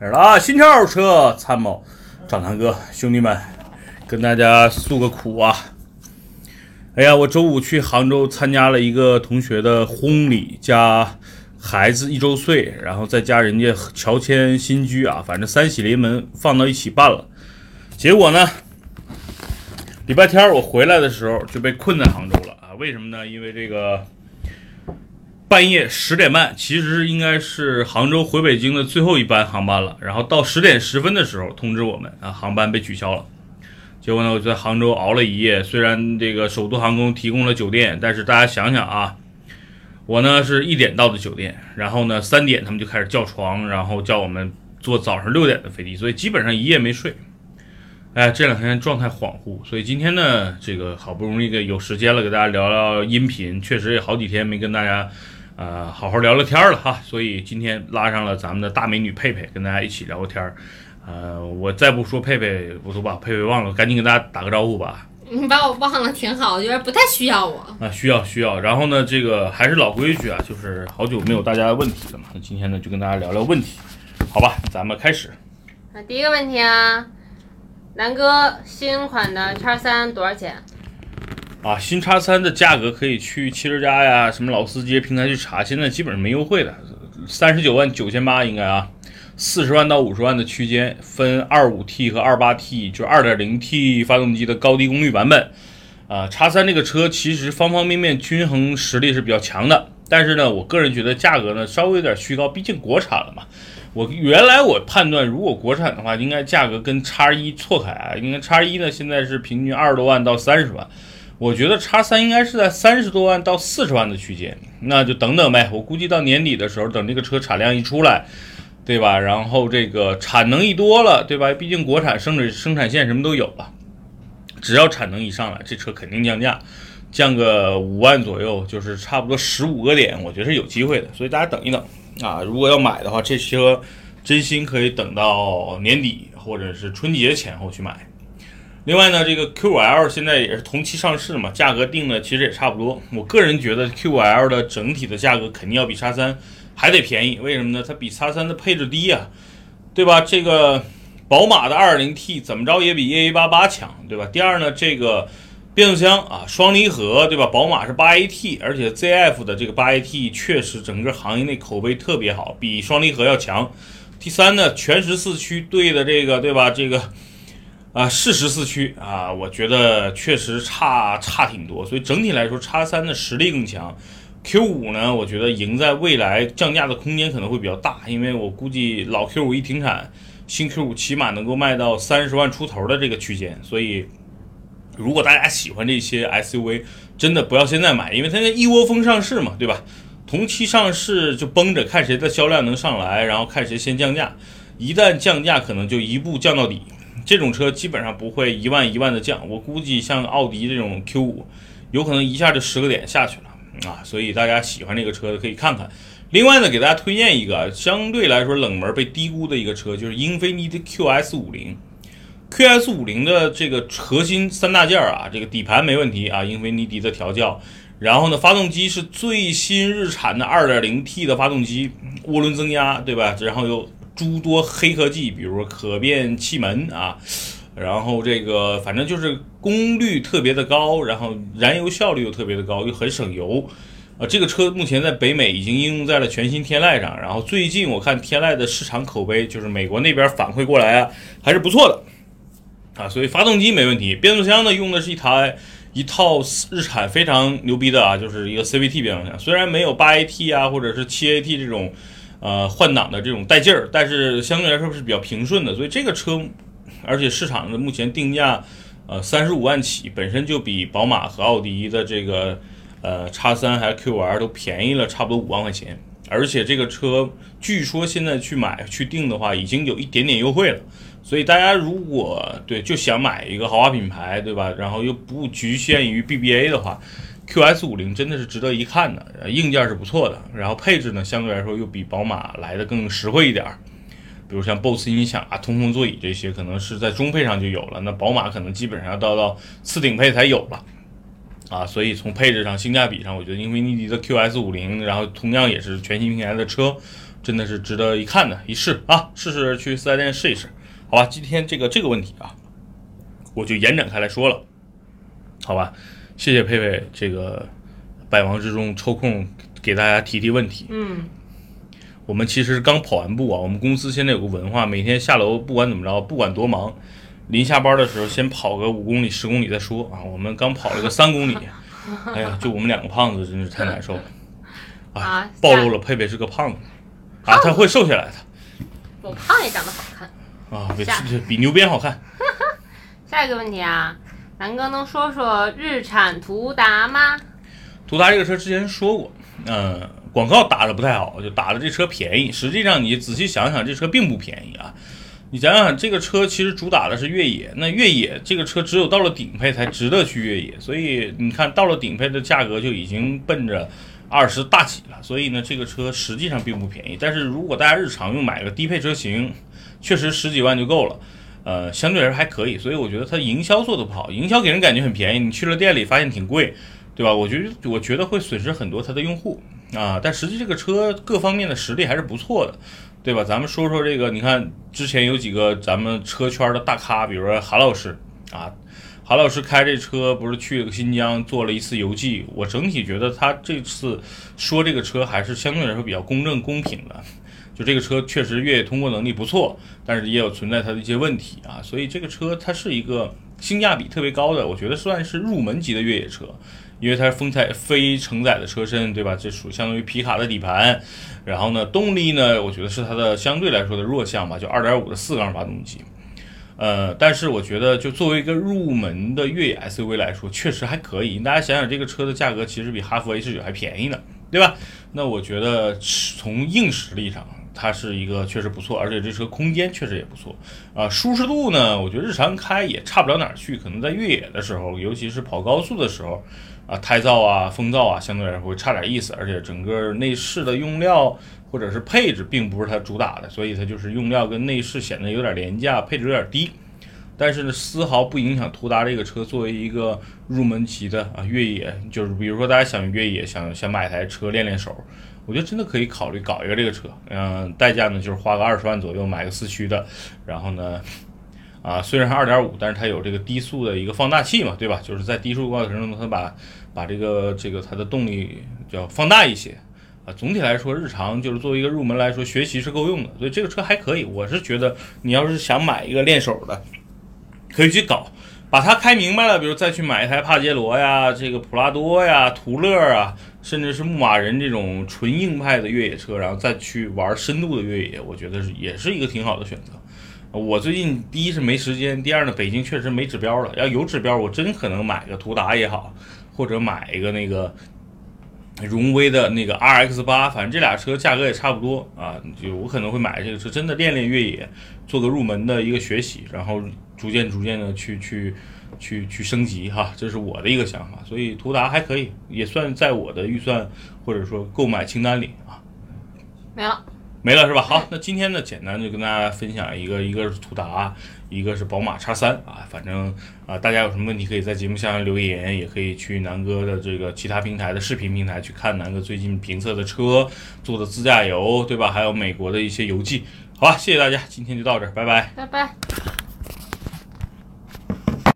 开始了啊！新超车参谋张堂哥，兄弟们，跟大家诉个苦啊！哎呀，我周五去杭州参加了一个同学的婚礼，加孩子一周岁，然后再加人家乔迁新居啊，反正三喜临门放到一起办了。结果呢，礼拜天我回来的时候就被困在杭州了啊！为什么呢？因为这个。半夜十点半，其实应该是杭州回北京的最后一班航班了。然后到十点十分的时候通知我们啊，航班被取消了。结果呢，我在杭州熬了一夜。虽然这个首都航空提供了酒店，但是大家想想啊，我呢是一点到的酒店，然后呢三点他们就开始叫床，然后叫我们坐早上六点的飞机，所以基本上一夜没睡。哎，这两天状态恍惚，所以今天呢，这个好不容易个有时间了，给大家聊聊音频，确实也好几天没跟大家。呃，好好聊聊天了哈，所以今天拉上了咱们的大美女佩佩，跟大家一起聊个天儿。呃，我再不说佩佩，我都把佩佩忘了，赶紧给大家打个招呼吧。你把我忘了挺好，我觉得不太需要我。啊，需要需要。然后呢，这个还是老规矩啊，就是好久没有大家问题了嘛，那今天呢就跟大家聊聊问题，好吧？咱们开始。那第一个问题啊，南哥新款的叉三多少钱？啊，新叉三的价格可以去汽车家呀，什么老司机平台去查，现在基本上没优惠的，三十九万九千八应该啊，四十万到五十万的区间，分二五 T 和二八 T，就二点零 T 发动机的高低功率版本。啊，叉三这个车其实方方面面均衡实力是比较强的，但是呢，我个人觉得价格呢稍微有点虚高，毕竟国产了嘛。我原来我判断，如果国产的话，应该价格跟叉一错开啊，因为叉一呢现在是平均二十多万到三十万。我觉得叉三应该是在三十多万到四十万的区间，那就等等呗。我估计到年底的时候，等这个车产量一出来，对吧？然后这个产能一多了，对吧？毕竟国产生产生产线什么都有了，只要产能一上来，这车肯定降价，降个五万左右，就是差不多十五个点，我觉得是有机会的。所以大家等一等啊，如果要买的话，这车真心可以等到年底或者是春节前后去买。另外呢，这个 Q5L 现在也是同期上市嘛，价格定的其实也差不多。我个人觉得 Q5L 的整体的价格肯定要比叉三还得便宜，为什么呢？它比叉三的配置低呀，对吧？这个宝马的 2.0T 怎么着也比 EA88 强，对吧？第二呢，这个变速箱啊，双离合，对吧？宝马是 8AT，而且 ZF 的这个 8AT 确实整个行业内口碑特别好，比双离合要强。第三呢，全时四驱对的这个，对吧？这个。啊，是十四驱啊，我觉得确实差差挺多，所以整体来说，叉三的实力更强。Q 五呢，我觉得赢在未来降价的空间可能会比较大，因为我估计老 Q 五一停产，新 Q 五起码能够卖到三十万出头的这个区间。所以，如果大家喜欢这些 SUV，真的不要现在买，因为它那一窝蜂上市嘛，对吧？同期上市就绷着，看谁的销量能上来，然后看谁先降价。一旦降价，可能就一步降到底。这种车基本上不会一万一万的降，我估计像奥迪这种 Q 五，有可能一下就十个点下去了啊！所以大家喜欢这个车的可以看看。另外呢，给大家推荐一个相对来说冷门被低估的一个车，就是英菲尼迪 QS 五零。QS 五零的这个核心三大件啊，这个底盘没问题啊，英菲尼迪的调教。然后呢，发动机是最新日产的 2.0T 的发动机，涡轮增压，对吧？然后又诸多黑科技，比如可变气门啊，然后这个反正就是功率特别的高，然后燃油效率又特别的高，又很省油啊。这个车目前在北美已经应用在了全新天籁上，然后最近我看天籁的市场口碑，就是美国那边反馈过来啊，还是不错的啊。所以发动机没问题，变速箱呢用的是一台一套日产非常牛逼的啊，就是一个 CVT 变速箱，虽然没有八 AT 啊或者是七 AT 这种。呃，换挡的这种带劲儿，但是相对来说是比较平顺的，所以这个车，而且市场的目前定价，呃，三十五万起，本身就比宝马和奥迪的这个呃叉三还是 Q 五 R 都便宜了差不多五万块钱，而且这个车据说现在去买去定的话，已经有一点点优惠了，所以大家如果对就想买一个豪华品牌，对吧？然后又不局限于 BBA 的话。QS 五零真的是值得一看的，硬件是不错的，然后配置呢相对来说又比宝马来的更实惠一点儿，比如像 BOSS 音响啊、通风座椅这些，可能是在中配上就有了，那宝马可能基本上要到到次顶配才有了，啊，所以从配置上、性价比上，我觉得英菲尼迪的 QS 五零，然后同样也是全新平台的车，真的是值得一看的，一试啊，试试去四 S 店试一试，好吧？今天这个这个问题啊，我就延展开来说了，好吧？谢谢佩佩这个百忙之中抽空给大家提提问题。嗯，我们其实刚跑完步啊，我们公司现在有个文化，每天下楼不管怎么着，不管多忙，临下班的时候先跑个五公里、十公里再说啊。我们刚跑了个 三公里，哎呀，就我们两个胖子真是太难受了啊啊！暴露了佩佩是个胖子啊，他会瘦下来的我胖也长得好看。啊，比比牛鞭好看。下一个问题啊，南哥能说说日产途达吗？途达这个车之前说过，嗯、广告打的不太好，就打的这车便宜。实际上你仔细想想，这车并不便宜啊。你想想，这个车其实主打的是越野，那越野这个车只有到了顶配才值得去越野，所以你看到了顶配的价格就已经奔着二十大几了，所以呢，这个车实际上并不便宜。但是如果大家日常用买个低配车型，确实十几万就够了。呃，相对来说还可以，所以我觉得它营销做的不好，营销给人感觉很便宜，你去了店里发现挺贵，对吧？我觉得我觉得会损失很多它的用户啊，但实际这个车各方面的实力还是不错的，对吧？咱们说说这个，你看之前有几个咱们车圈的大咖，比如说韩老师啊，韩老师开这车不是去新疆做了一次游记，我整体觉得他这次说这个车还是相对来说比较公正公平的。就这个车确实越野通过能力不错，但是也有存在它的一些问题啊，所以这个车它是一个性价比特别高的，我觉得算是入门级的越野车，因为它是风采非承载的车身，对吧？这属相当于皮卡的底盘，然后呢，动力呢，我觉得是它的相对来说的弱项吧，就2.5的四缸发动机。呃，但是我觉得，就作为一个入门的越野 SUV 来说，确实还可以。大家想想，这个车的价格其实比哈弗 H 9还便宜呢，对吧？那我觉得从硬实力上，它是一个确实不错，而且这车空间确实也不错啊、舒适度呢，我觉得日常开也差不了哪儿去。可能在越野的时候，尤其是跑高速的时候，啊，胎噪啊、风噪啊，相对来说会差点意思。而且整个内饰的用料或者是配置，并不是它主打的，所以它就是用料跟内饰显得有点廉价，配置有点低。但是呢，丝毫不影响途达这个车作为一个入门级的啊越野，就是比如说大家想越野，想想买台车练练手，我觉得真的可以考虑搞一个这个车。嗯、代价呢就是花个二十万左右买个四驱的，然后呢，啊虽然是二点五，但是它有这个低速的一个放大器嘛，对吧？就是在低速过程中，它把把这个这个它的动力叫放大一些。啊，总体来说，日常就是作为一个入门来说，学习是够用的，所以这个车还可以。我是觉得，你要是想买一个练手的，可以去搞，把它开明白了，比如再去买一台帕杰罗呀、这个普拉多呀、途乐啊，甚至是牧马人这种纯硬派的越野车，然后再去玩深度的越野，我觉得是也是一个挺好的选择。我最近第一是没时间，第二呢，北京确实没指标了。要有指标，我真可能买个途达也好，或者买一个那个荣威的那个 RX 八，反正这俩车价格也差不多啊。就我可能会买这个车，真的练练越野，做个入门的一个学习，然后逐渐逐渐的去去去去升级哈，这是我的一个想法。所以途达还可以，也算在我的预算或者说购买清单里啊。没了。没了是吧？好，那今天呢，简单就跟大家分享一个，一个是途达，一个是宝马叉三啊。反正啊、大家有什么问题可以在节目下方留言，也可以去南哥的这个其他平台的视频平台去看南哥最近评测的车做的自驾游，对吧？还有美国的一些游记。好吧，谢谢大家，今天就到这儿，拜拜。拜拜。